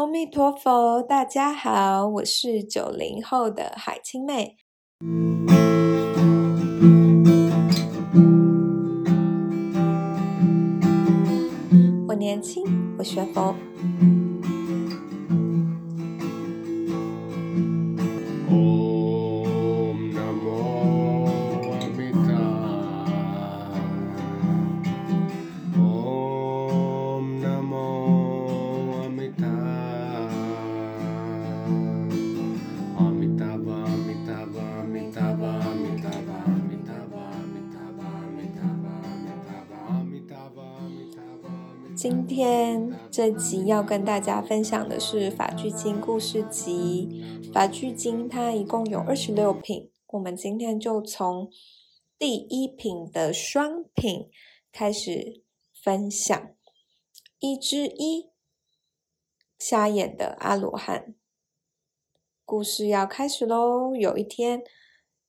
阿弥陀佛，大家好，我是九零后的海青妹。我年轻，我学佛。这集要跟大家分享的是《法句经故事集》。《法句经》它一共有二十六品，我们今天就从第一品的双品开始分享。一之一，瞎眼的阿罗汉。故事要开始喽！有一天，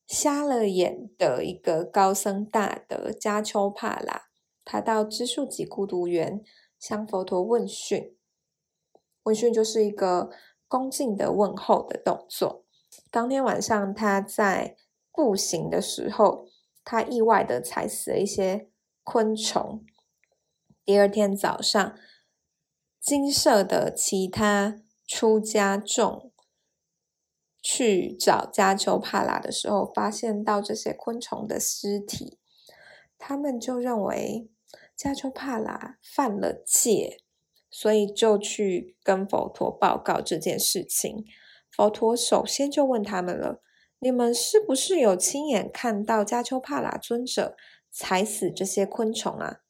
瞎了眼的一个高僧大德迦丘帕拉，他到知树给孤独园。向佛陀问讯，问讯就是一个恭敬的问候的动作。当天晚上，他在步行的时候，他意外的踩死了一些昆虫。第二天早上，金色的其他出家众去找迦丘帕拉的时候，发现到这些昆虫的尸体，他们就认为。迦丘帕拉犯了戒，所以就去跟佛陀报告这件事情。佛陀首先就问他们了：“你们是不是有亲眼看到迦丘帕拉尊者踩死这些昆虫啊？”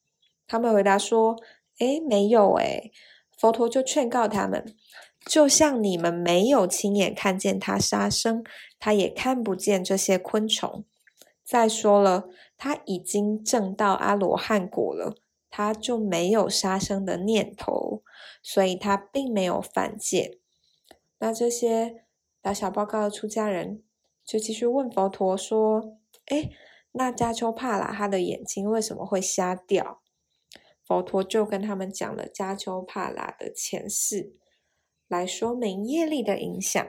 他们回答说：“诶，没有诶。”佛陀就劝告他们：“就像你们没有亲眼看见他杀生，他也看不见这些昆虫。再说了，他已经证到阿罗汉果了。”他就没有杀生的念头，所以他并没有犯戒。那这些打小报告的出家人就继续问佛陀说：“诶，那迦丘帕拉他的眼睛为什么会瞎掉？”佛陀就跟他们讲了迦丘帕拉的前世，来说明业力的影响。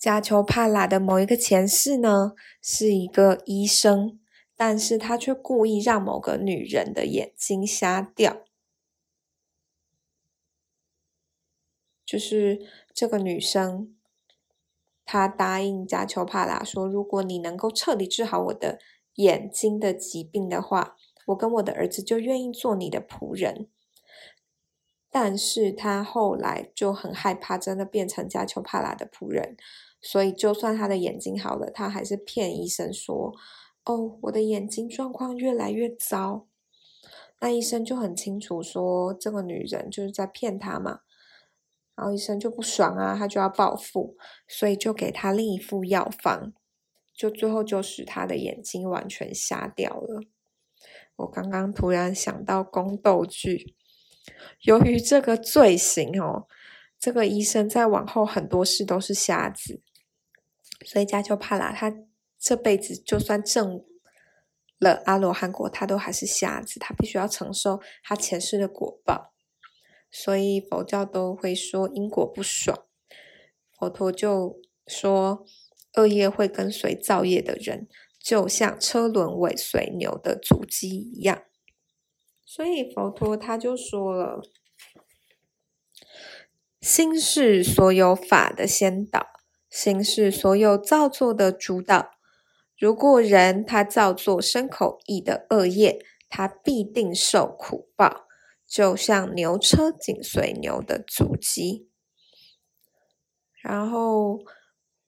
迦丘帕拉的某一个前世呢，是一个医生。但是他却故意让某个女人的眼睛瞎掉，就是这个女生，她答应加丘帕拉说：“如果你能够彻底治好我的眼睛的疾病的话，我跟我的儿子就愿意做你的仆人。”但是他后来就很害怕，真的变成加丘帕拉的仆人，所以就算他的眼睛好了，他还是骗医生说。哦，我的眼睛状况越来越糟，那医生就很清楚说这个女人就是在骗他嘛，然后医生就不爽啊，他就要报复，所以就给他另一副药方，就最后就使他的眼睛完全瞎掉了。我刚刚突然想到宫斗剧，由于这个罪行哦，这个医生在往后很多事都是瞎子，所以迦丘帕拉他。这辈子就算证了阿罗汉果，他都还是瞎子，他必须要承受他前世的果报。所以佛教都会说因果不爽，佛陀就说恶业会跟随造业的人，就像车轮尾随牛的足迹一样。所以佛陀他就说了，心是所有法的先导，心是所有造作的主导。如果人他造作身口意的恶业，他必定受苦报，就像牛车紧随牛的足迹。然后，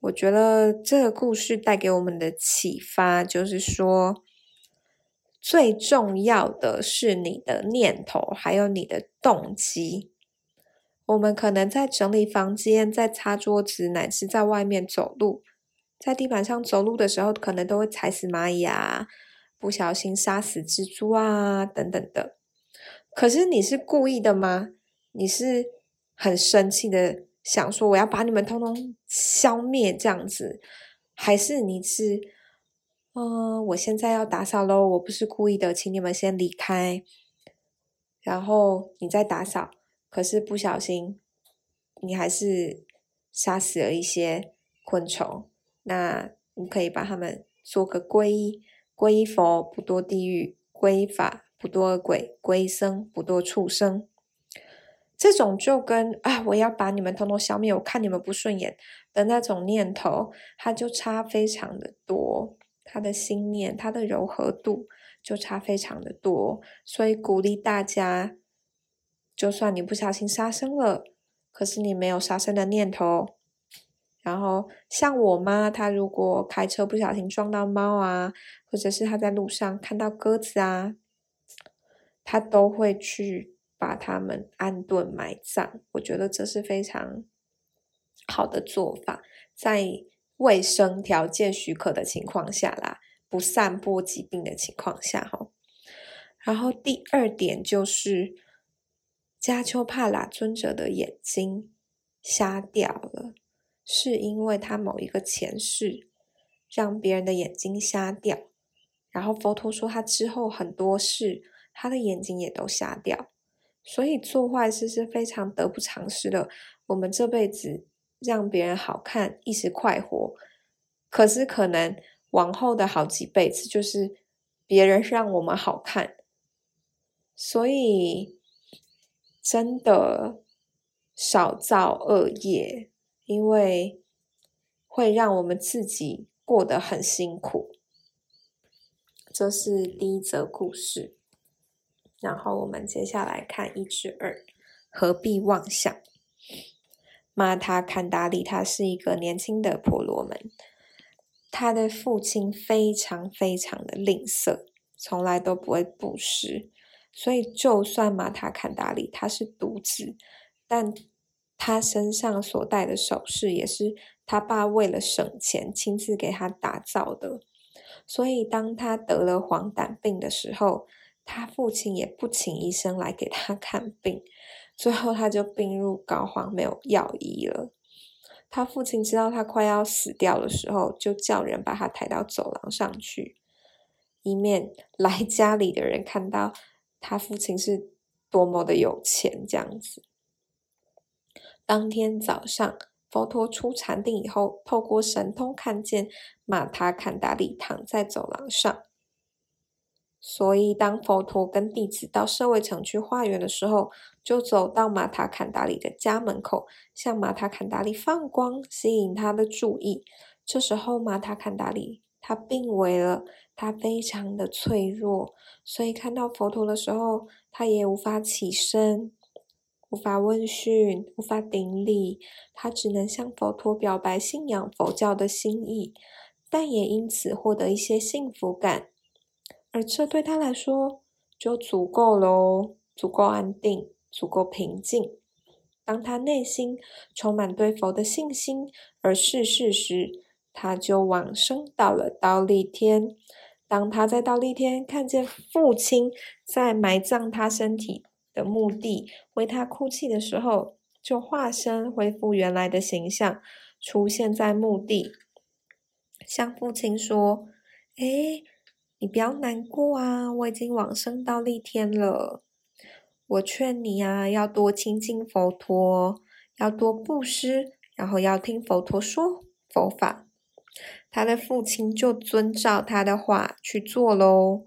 我觉得这个故事带给我们的启发就是说，最重要的是你的念头，还有你的动机。我们可能在整理房间，在擦桌子，乃至在外面走路。在地板上走路的时候，可能都会踩死蚂蚁啊，不小心杀死蜘蛛啊，等等的。可是你是故意的吗？你是很生气的，想说我要把你们通通消灭这样子，还是你是，嗯、我现在要打扫喽，我不是故意的，请你们先离开，然后你再打扫。可是不小心你还是杀死了一些昆虫，那你可以把他们做个皈依，皈依佛不堕地狱，皈依法不堕恶鬼，皈依僧不堕畜生。这种就跟啊，我要把你们统统消灭，我看你们不顺眼的那种念头，它就差非常的多，他的心念，他的柔和度就差非常的多，所以鼓励大家。就算你不小心杀生了，可是你没有杀生的念头。然后像我妈，她如果开车不小心撞到猫啊，或者是她在路上看到鸽子啊，她都会去把它们安顿埋葬。我觉得这是非常好的做法，在卫生条件许可的情况下啦，不散播疾病的情况下哈。然后第二点就是。加丘帕拉尊者的眼睛瞎掉了，是因为他某一个前世让别人的眼睛瞎掉，然后佛陀说他之后很多事他的眼睛也都瞎掉，所以做坏事是非常得不偿失的。我们这辈子让别人好看，一时快活，可是可能往后的好几辈子就是别人让我们好看，所以。真的少造恶业，因为会让我们自己过得很辛苦。这是第一则故事。然后我们接下来看一至二，何必妄想？玛塔坎达里他是一个年轻的婆罗门，他的父亲非常非常的吝啬，从来都不会布施。所以，就算玛塔坎达里他是独子，但他身上所戴的首饰也是他爸为了省钱亲自给他打造的。所以，当他得了黄疸病的时候，他父亲也不请医生来给他 看病，最后他就病入膏肓，没有药医了。他父亲知道他快要死掉的时候，就叫人把他抬到走廊上去，以免 来家里的人看到。他父亲是多么的有钱，这样子。当天早上，佛陀出禅定以后，透过神通看见马塔坎达里躺在走廊上。所以，当佛陀跟弟子到社会城去化缘的时候，就走到马塔坎达里的家门口，向马塔坎达里放光，吸引他的注意。这时候，马塔坎达里他病危了。他非常的脆弱，所以看到佛陀的时候，他也无法起身，无法问讯，无法顶礼，他只能向佛陀表白信仰佛教的心意，但也因此获得一些幸福感，而这对他来说就足够喽，足够安定，足够平静。当他内心充满对佛的信心而逝世时，他就往生到了忉利天。当他在忉利天看见父亲在埋葬他身体的墓地为他哭泣的时候，就化身恢复原来的形象，出现在墓地，向父亲说：“诶，你不要难过啊，我已经往生忉利天了。我劝你啊，要多亲近佛陀，要多布施，然后要听佛陀说佛法。”他的父亲就遵照他的话去做喽。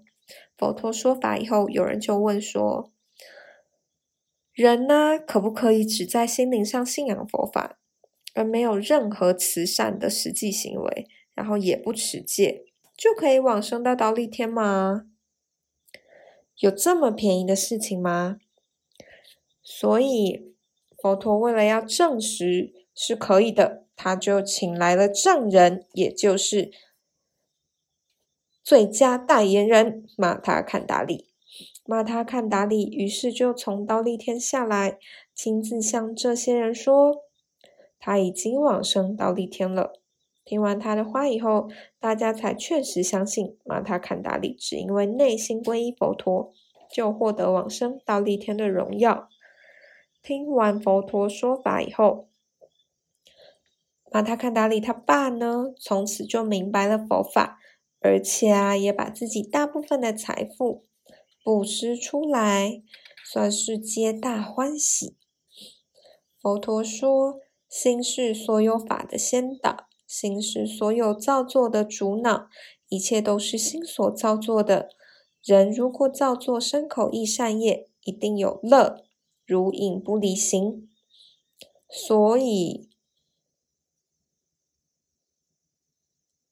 佛陀说法以后，有人就问说：“人呢，可不可以只在心灵上信仰佛法，而没有任何慈善的实际行为，然后也不持戒，就可以往生到忉利天吗？有这么便宜的事情吗？”所以佛陀为了要证实是可以的。他就请来了证人，也就是最佳代言人玛塔坎达利。玛塔坎达里于是就从忉利天下来，亲自向这些人说，他已经往生忉利天了。听完他的话以后，大家才确实相信玛塔坎达里只因为内心皈依佛陀，就获得往生忉利天的荣耀。听完佛陀说法以后，玛塔坎达里他爸呢，从此就明白了佛法，而且啊，也把自己大部分的财富布施出来，算是皆大欢喜。佛陀说：“心是所有法的先导，心是所有造作的主脑，一切都是心所造作的。人如果造作身口意善业，一定有乐，如影不离形。所以，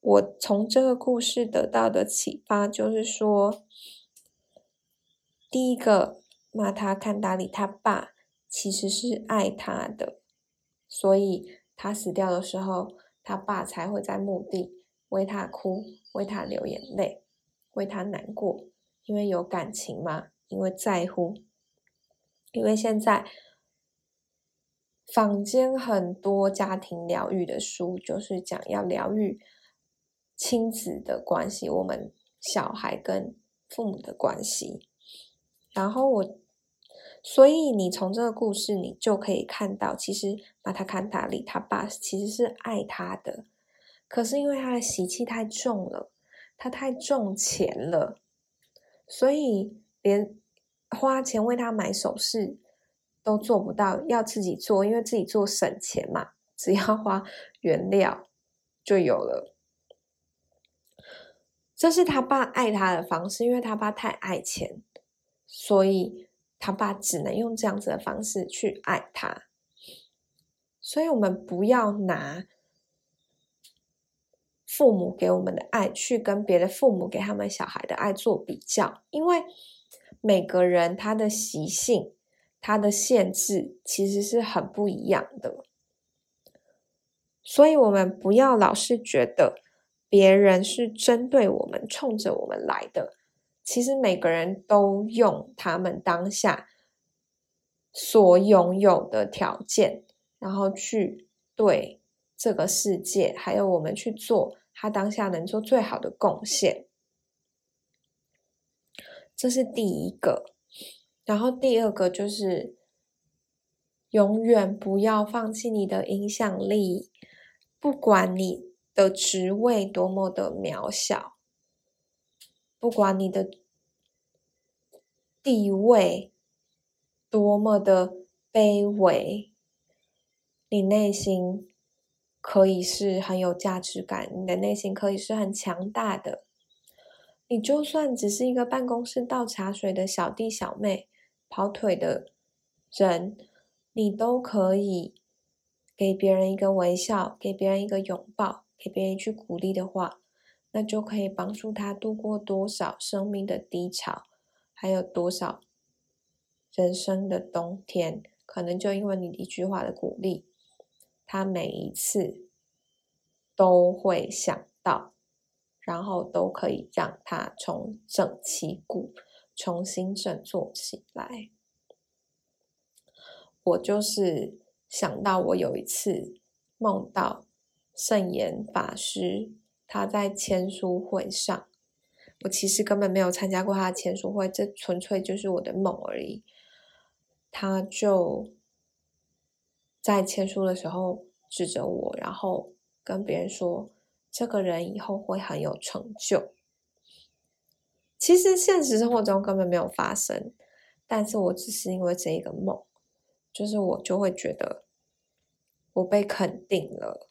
我从这个故事得到的启发就是说，第一个，骂他看达里他爸。”其实是爱他的，所以他死掉的时候，他爸才会在墓地为他哭，为他流眼泪，为他难过，因为有感情嘛，因为在乎。因为现在坊间很多家庭疗愈的书，就是讲要疗愈亲子的关系，我们小孩跟父母的关系。然后我。所以你从这个故事，你就可以看到，其实玛塔坎达里他爸其实是爱他的，可是因为他的习气太重了，他太重钱了，所以连花钱为他买首饰都做不到，要自己做，因为自己做省钱嘛，只要花原料就有了。这是他爸爱他的方式，因为他爸太爱钱，所以。他爸只能用这样子的方式去爱他，所以我们不要拿父母给我们的爱去跟别的父母给他们小孩的爱做比较，因为每个人他的习性、他的限制其实是很不一样的，所以我们不要老是觉得别人是针对我们、冲着我们来的。其实每个人都用他们当下所拥有的条件，然后去对这个世界，还有我们去做他当下能做最好的贡献。这是第一个。然后第二个就是，永远不要放弃你的影响力，不管你的职位多么的渺小。不管你的地位多么的卑微，你内心可以是很有价值感，你的内心可以是很强大的。你就算只是一个办公室倒茶水的小弟小妹、跑腿的人，你都可以给别人一个微笑，给别人一个拥抱，给别人一句鼓励的话。那就可以帮助他度过多少生命的低潮，还有多少人生的冬天，可能就因为你一句话的鼓励，他每一次都会想到，然后都可以让他重整旗鼓，重新振作起来。我就是想到，我有一次梦到圣严法师。他在签书会上，我其实根本没有参加过他的签书会，这纯粹就是我的梦而已。他就在签书的时候指着我，然后跟别人说：“这个人以后会很有成就。”其实现实生活中根本没有发生，但是我只是因为这一个梦，就是我就会觉得我被肯定了，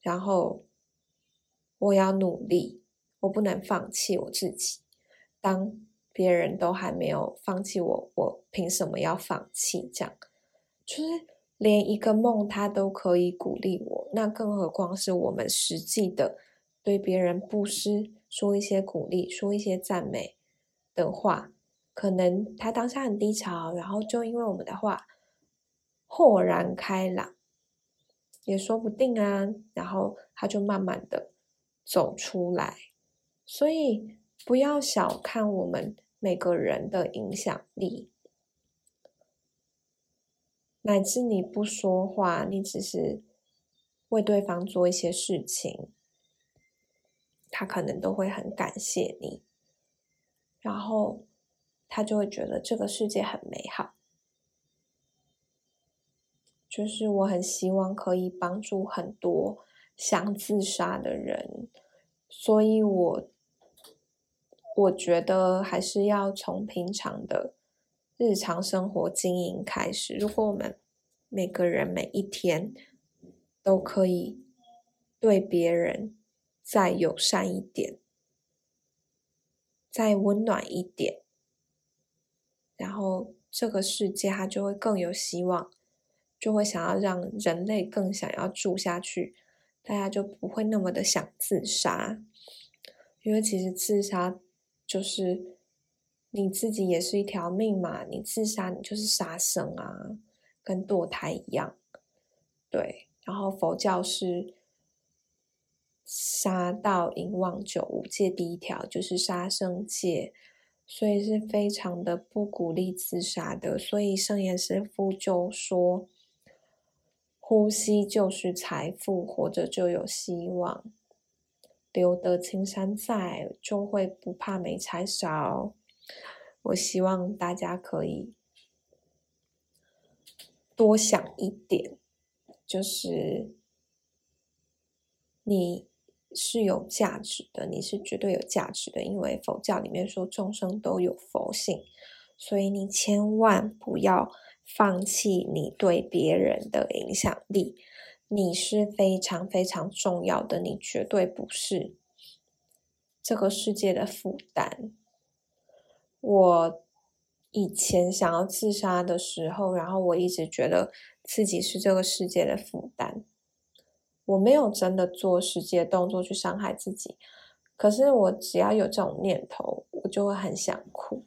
然后。我要努力，我不能放弃我自己。当别人都还没有放弃我，我凭什么要放弃？这样，就是连一个梦他都可以鼓励我，那更何况是我们实际的对别人布施，说一些鼓励，说一些赞美的话。可能他当下很低潮，然后就因为我们的话豁然开朗，也说不定啊。然后他就慢慢的。走出来，所以不要小看我们每个人的影响力，乃至你不说话，你只是为对方做一些事情，他可能都会很感谢你，然后他就会觉得这个世界很美好。就是我很希望可以帮助很多。想自杀的人，所以我我觉得还是要从平常的日常生活经营开始。如果我们每个人每一天都可以对别人再友善一点，再温暖一点，然后这个世界它就会更有希望，就会想要让人类更想要住下去，大家就不会那么的想自杀，因为其实自杀就是你自己也是一条命嘛，你自杀你就是杀生啊。跟堕胎一样，对。然后佛教是杀盗淫妄九五戒第一条就是杀生戒，所以是非常的不鼓励自杀的。所以圣严师父就说：“呼吸就是财富，活着就有希望，留得青山在，就会不怕没柴烧。”我希望大家可以。多想一点，就是你是有价值的，你是绝对有价值的，因为佛教里面说众生都有佛性，所以你千万不要放弃你对别人的影响力，你是非常非常重要的，你绝对不是这个世界的负担。我。以前想要自杀的时候，然后我一直觉得自己是这个世界的负担。我没有真的做实际的动作去伤害自己，可是我只要有这种念头，我就会很想哭。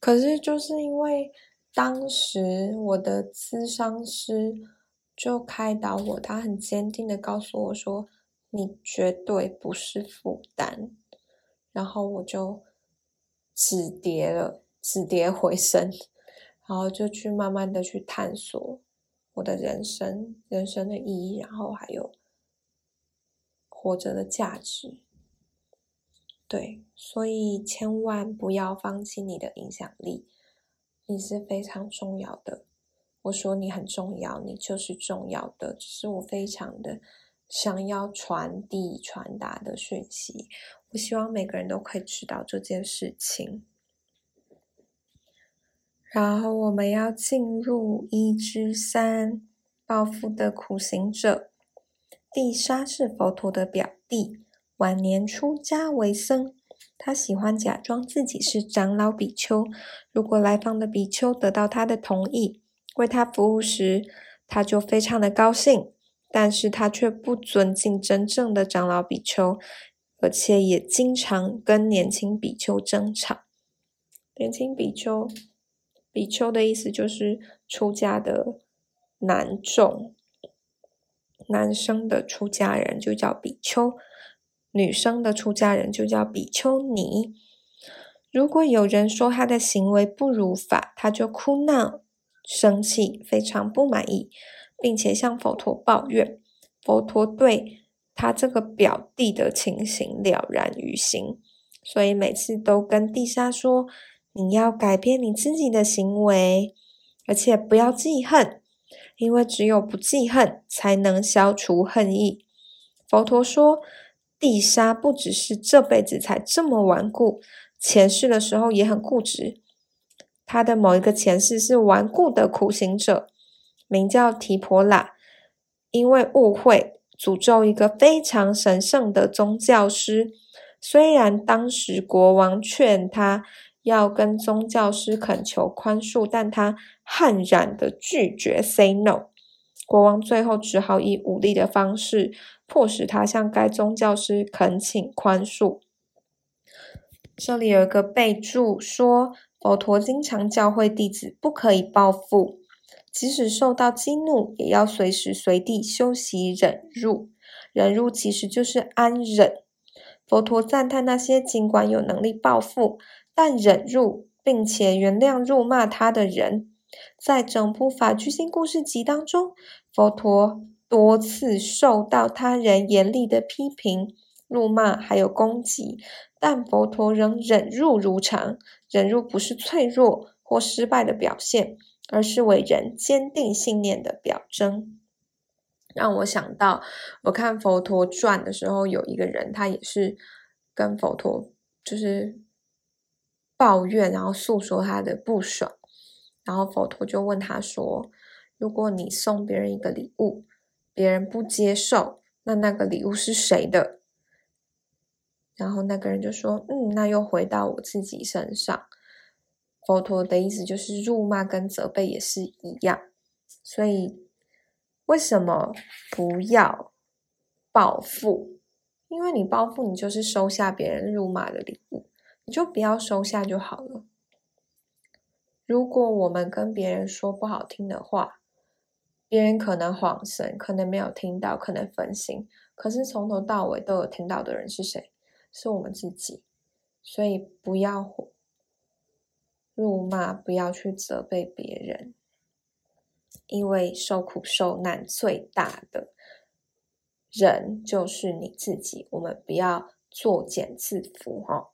可是就是因为当时我的咨商师就开导我，他很坚定的告诉我说：“你绝对不是负担。”然后我就。止跌了，止跌回升，然后就去慢慢的去探索我的人生，人生的意义，然后还有活着的价值。对，所以千万不要放弃你的影响力，你是非常重要的。我说你很重要，你就是重要的，这是我非常的想要传递、传达的讯息。我希望每个人都可以知道这件事情。然后我们要进入一之三，报复的苦行者。地沙是佛陀的表弟，晚年出家为僧。他喜欢假装自己是长老比丘，如果来访的比丘得到他的同意，为他服务时，他就非常的高兴。但是他却不尊敬真正的长老比丘。而且也经常跟年轻比丘争吵。年轻比丘，比丘的意思就是出家的男众，男生的出家人就叫比丘，女生的出家人就叫比丘尼。如果有人说他的行为不如法，他就哭闹、生气，非常不满意，并且向佛陀抱怨。佛陀对。他这个表弟的情形了然于心，所以每次都跟地沙说：“你要改变你自己的行为，而且不要记恨，因为只有不记恨，才能消除恨意。”佛陀说：“地沙不只是这辈子才这么顽固，前世的时候也很固执。他的某一个前世是顽固的苦行者，名叫提婆拉，因为误会。”诅咒一个非常神圣的宗教师，虽然当时国王劝他要跟宗教师恳求宽恕，但他悍然的拒绝，say no。国王最后只好以武力的方式迫使他向该宗教师恳请宽恕。这里有一个备注说，佛陀经常教诲弟子不可以报复。即使受到激怒，也要随时随地修习忍辱。忍辱其实就是安忍。佛陀赞叹那些尽管有能力报复，但忍辱并且原谅辱骂他的人。在整部法句经故事集当中，佛陀多次受到他人严厉的批评、怒骂还有攻击，但佛陀仍忍辱如常。忍辱不是脆弱或失败的表现。而是为人坚定信念的表征，让我想到，我看《佛陀传》的时候，有一个人，他也是跟佛陀就是抱怨，然后诉说他的不爽，然后佛陀就问他说：“如果你送别人一个礼物，别人不接受，那那个礼物是谁的？”然后那个人就说：“嗯，那又回到我自己身上。”佛陀的意思就是，辱骂跟责备也是一样。所以，为什么不要报复？因为你报复，你就是收下别人辱骂的礼物，你就不要收下就好了。如果我们跟别人说不好听的话，别人可能恍神，可能没有听到，可能分心，可是从头到尾都有听到的人是谁？是我们自己。所以不要辱骂，不要去责备别人，因为受苦受难最大的人就是你自己。我们不要作茧自缚，哈。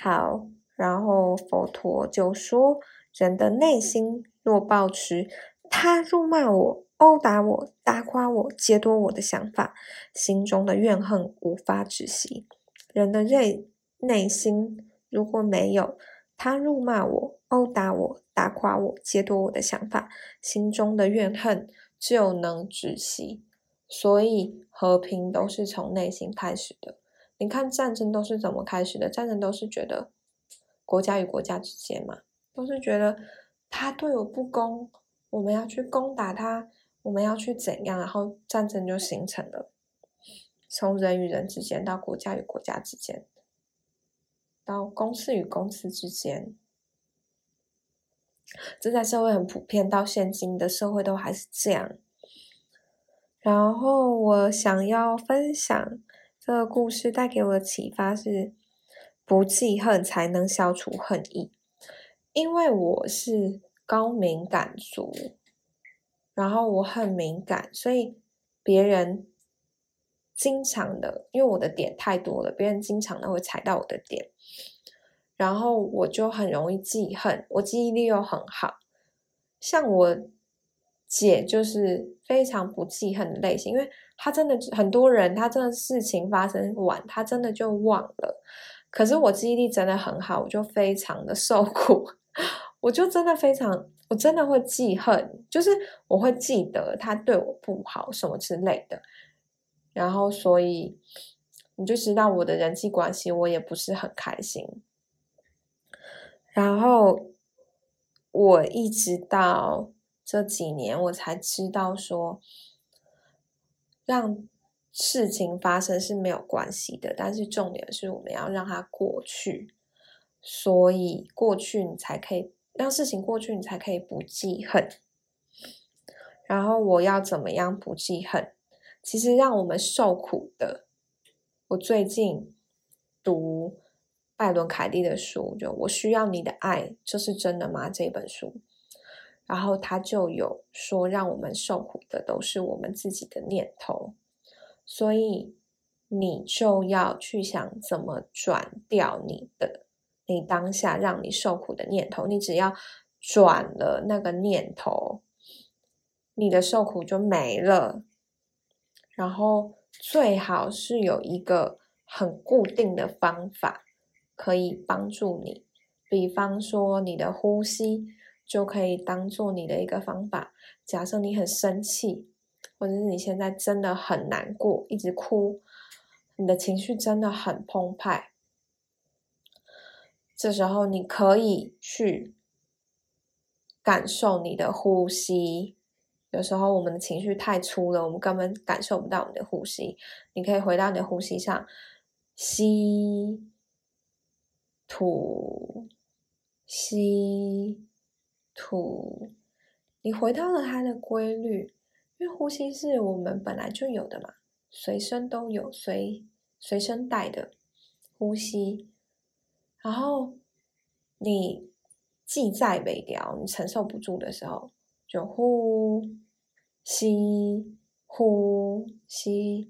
好，然后佛陀就说。人的内心若保持他辱骂我、殴打我、打垮我、劫夺我的想法，心中的怨恨无法止息。人的内内心如果没有他辱骂我、殴打我、打垮我、劫夺我的想法，心中的怨恨就能止息。所以和平都是从内心开始的。你看战争都是怎么开始的？战争都是觉得国家与国家之间嘛。都是觉得他对我不公，我们要去攻打他，我们要去怎样，然后战争就形成了。从人与人之间，到国家与国家之间，到公司与公司之间，这在社会很普遍，到现今的社会都还是这样。然后我想要分享这个故事带给我的启发是：不记恨才能消除恨意。因为我是高敏感族，然后我很敏感，所以别人经常的，因为我的点太多了，别人经常的会踩到我的点，然后我就很容易记恨，我记忆力又很好。像我姐就是非常不记恨的类型，因为她真的很多人，她真的事情发生晚，她真的就忘了。可是我记忆力真的很好，我就非常的受苦。我就真的非常，我真的会记恨，就是我会记得他对我不好什么之类的，然后所以你就知道我的人际关系我也不是很开心，然后我一直到这几年我才知道说，让事情发生是没有关系的，但是重点是我们要让它过去。所以过去你才可以让事情过去，你才可以不记恨。然后我要怎么样不记恨？其实让我们受苦的，我最近读拜伦凯蒂的书，就《我需要你的爱》，这是真的吗？这本书，然后他就有说，让我们受苦的都是我们自己的念头，所以你就要去想怎么转掉你的。你当下让你受苦的念头，你只要转了那个念头，你的受苦就没了。然后最好是有一个很固定的方法可以帮助你，比方说你的呼吸就可以当做你的一个方法。假设你很生气，或者是你现在真的很难过，一直哭，你的情绪真的很澎湃。这时候你可以去感受你的呼吸。有时候我们的情绪太粗了，我们根本感受不到我们的呼吸。你可以回到你的呼吸上，吸、吐、吸、吐。你回到了它的规律，因为呼吸是我们本来就有的嘛，随身都有，随随身带的呼吸。然后你记在北调，你承受不住的时候，就呼吸呼吸。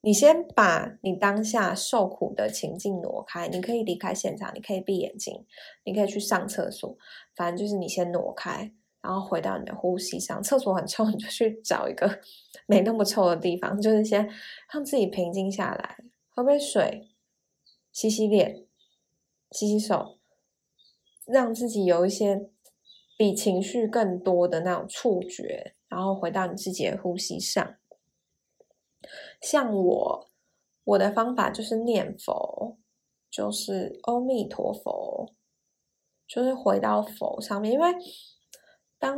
你先把你当下受苦的情境挪开，你可以离开现场，你可以闭眼睛，你可以去上厕所，反正就是你先挪开，然后回到你的呼吸上。厕所很臭，你就去找一个 没那么臭的地方，就是先让自己平静下来，喝杯水，洗洗脸。洗洗手，让自己有一些比情绪更多的那种触觉，然后回到你自己的呼吸上。像我，我的方法就是念佛，就是阿弥陀佛，就是回到佛上面。因为当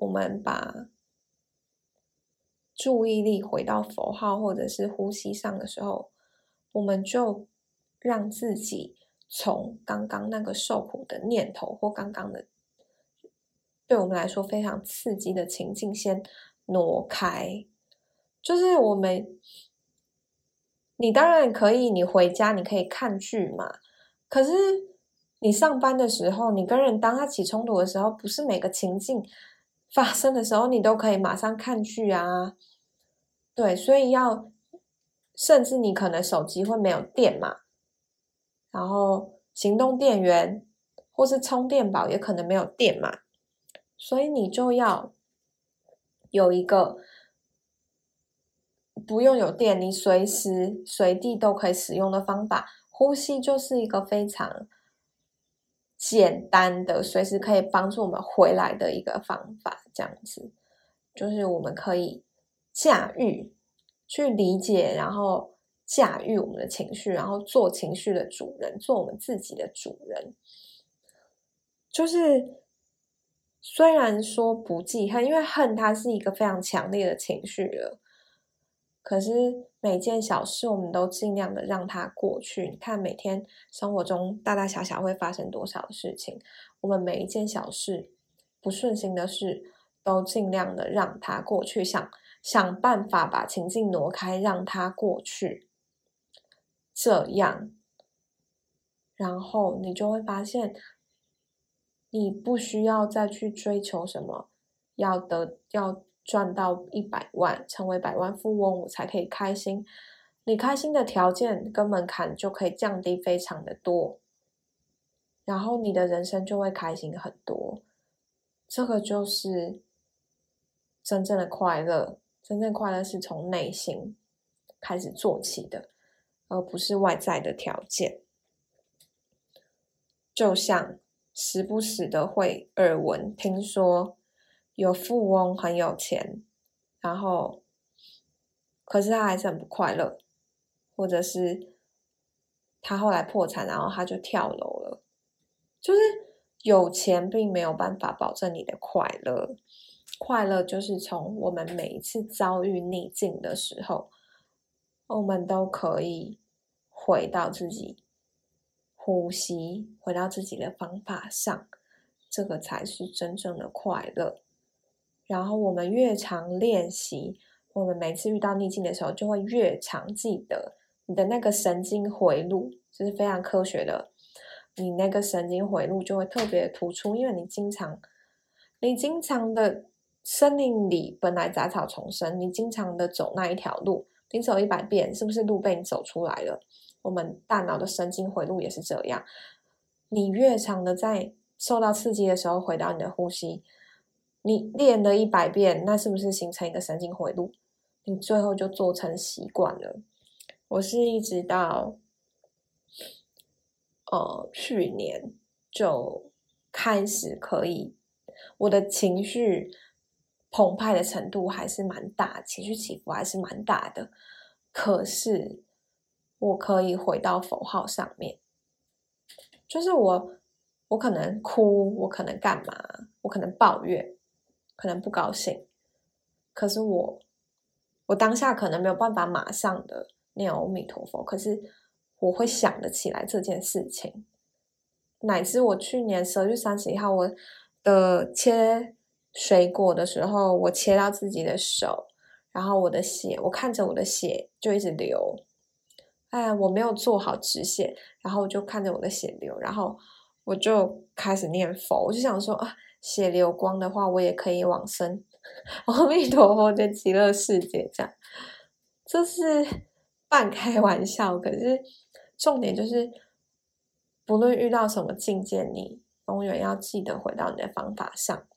我们把注意力回到佛号或者是呼吸上的时候，我们就让自己从刚刚那个受苦的念头或刚刚的对我们来说非常刺激的情境先挪开。就是我们，你当然可以，你回家你可以看剧嘛。可是你上班的时候，你跟人当他起冲突的时候，不是每个情境发生的时候，你都可以马上看剧啊。对，所以要，甚至你可能手机会没有电嘛，然后行动电源或是充电宝也可能没有电嘛，所以你就要有一个。不用有电，你随时随地都可以使用的方法。呼吸就是一个非常简单的，随时可以帮助我们回来的一个方法。这样子，就是我们可以驾驭、去理解，然后驾驭我们的情绪，然后做情绪的主人，做我们自己的主人。就是虽然说不记恨，因为恨它是一个非常强烈的情绪了。可是每件小事，我们都尽量的让它过去。你看，每天生活中大大小小会发生多少事情，我们每一件小事不顺心的事，都尽量的让它过去，想想办法把情境挪开，让它过去。这样，然后你就会发现，你不需要再去追求什么，要得要。赚到一百万，成为百万富翁，我才可以开心。你开心的条件跟门槛就可以降低非常的多，然后你的人生就会开心很多。这个就是真正的快乐，真正快乐是从内心开始做起的，而不是外在的条件。就像时不时的会耳闻听说。有富翁很有钱，然后可是他还是很不快乐，或者是他后来破产，然后他就跳楼了。就是有钱并没有办法保证你的快乐，快乐就是从我们每一次遭遇逆境的时候，我们都可以回到自己呼吸，回到自己的方法上，这个才是真正的快乐。然后我们越常练习，我们每次遇到逆境的时候，就会越常记得你的那个神经回路，这是非常科学的。你那个神经回路就会特别突出，因为你经常，你经常的森林里本来杂草丛生，你经常的走那一条路，你走一百遍，是不是路被你走出来了？我们大脑的神经回路也是这样。你越常的在受到刺激的时候，回到你的呼吸。你练了一百遍，那是不是形成一个神经回路？你最后就做成习惯了。我是一直到呃去年就开始可以，我的情绪澎湃的程度还是蛮大，情绪起伏还是蛮大的。可是我可以回到符号上面，就是我我可能哭，我可能干嘛，我可能抱怨。可能不高兴，可是我，我当下可能没有办法马上的念阿弥陀佛，可是我会想得起来这件事情，乃至我去年十二月三十一号，我的切水果的时候，我切到自己的手，然后我的血，我看着我的血就一直流，哎，我没有做好止血，然后我就看着我的血流，然后我就开始念佛，我就想说啊。血流光的话，我也可以往生，阿弥陀佛的极乐世界。这样，这是半开玩笑，可是重点就是，不论遇到什么境界，你永远要记得回到你的方法上，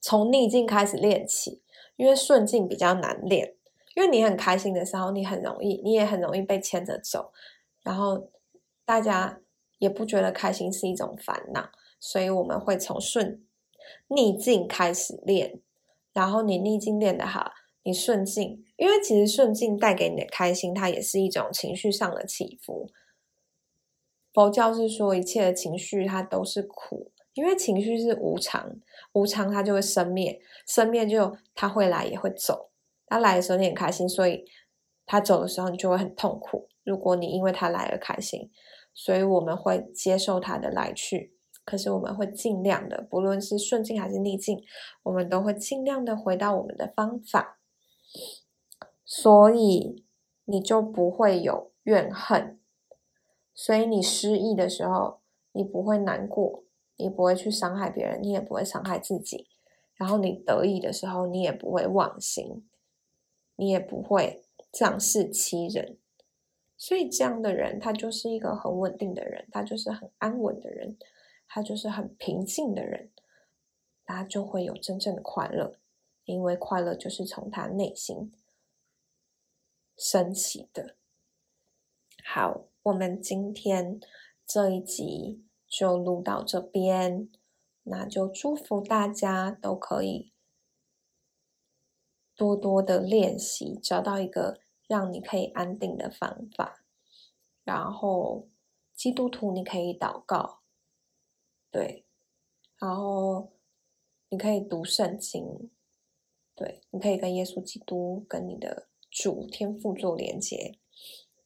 从逆境开始练起，因为顺境比较难练。因为你很开心的时候，你很容易，你也很容易被牵着走，然后大家也不觉得开心是一种烦恼。所以我们会从顺逆境开始练，然后你逆境练得好，你顺境，因为其实顺境带给你的开心，它也是一种情绪上的起伏。佛教是说一切的情绪它都是苦，因为情绪是无常，无常它就会生灭，生灭就它会来也会走。它来的时候你很开心，所以它走的时候你就会很痛苦。如果你因为它来而开心，所以我们会接受它的来去。可是我们会尽量的，不论是顺境还是逆境，我们都会尽量的回到我们的方法。所以你就不会有怨恨。所以你失意的时候，你不会难过，你不会去伤害别人，你也不会伤害自己。然后你得意的时候，你也不会忘形。你也不会仗势欺人，所以这样的人，他就是一个很稳定的人，他就是很安稳的人，他就是很平静的人，他就会有真正的快乐，因为快乐就是从他内心升起的。好，我们今天这一集就录到这边，那就祝福大家都可以。多多的练习，找到一个让你可以安定的方法。然后，基督徒你可以祷告，对，然后你可以读圣经，对，你可以跟耶稣基督、跟你的主天父做连接。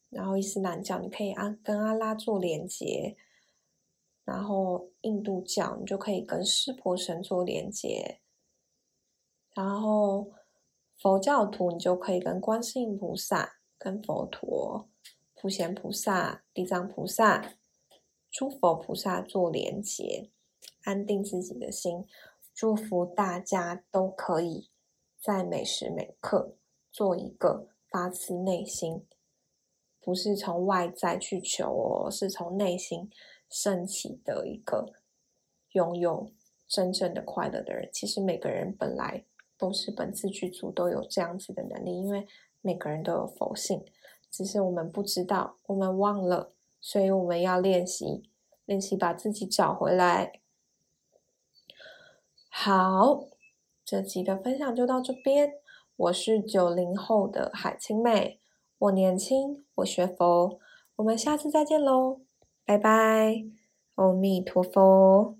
然后伊斯兰教你可以跟跟阿拉做连接，然后印度教你就可以跟湿婆神做连接，然后。佛教徒，你就可以跟观世音菩萨、跟佛陀、普贤菩萨、地藏菩萨、诸佛菩萨做连结，安定自己的心。祝福大家都可以在每时每刻做一个发自内心，不是从外在去求哦，是从内心升起的一个拥有真正的快乐的人。其实每个人本来。都是本自具足，都有这样子的能力，因为每个人都有佛性，只是我们不知道，我们忘了，所以我们要练习，练习把自己找回来。好，这集的分享就到这边。我是九零后的海青妹，我年轻，我学佛，我们下次再见喽，拜拜，阿弥陀佛。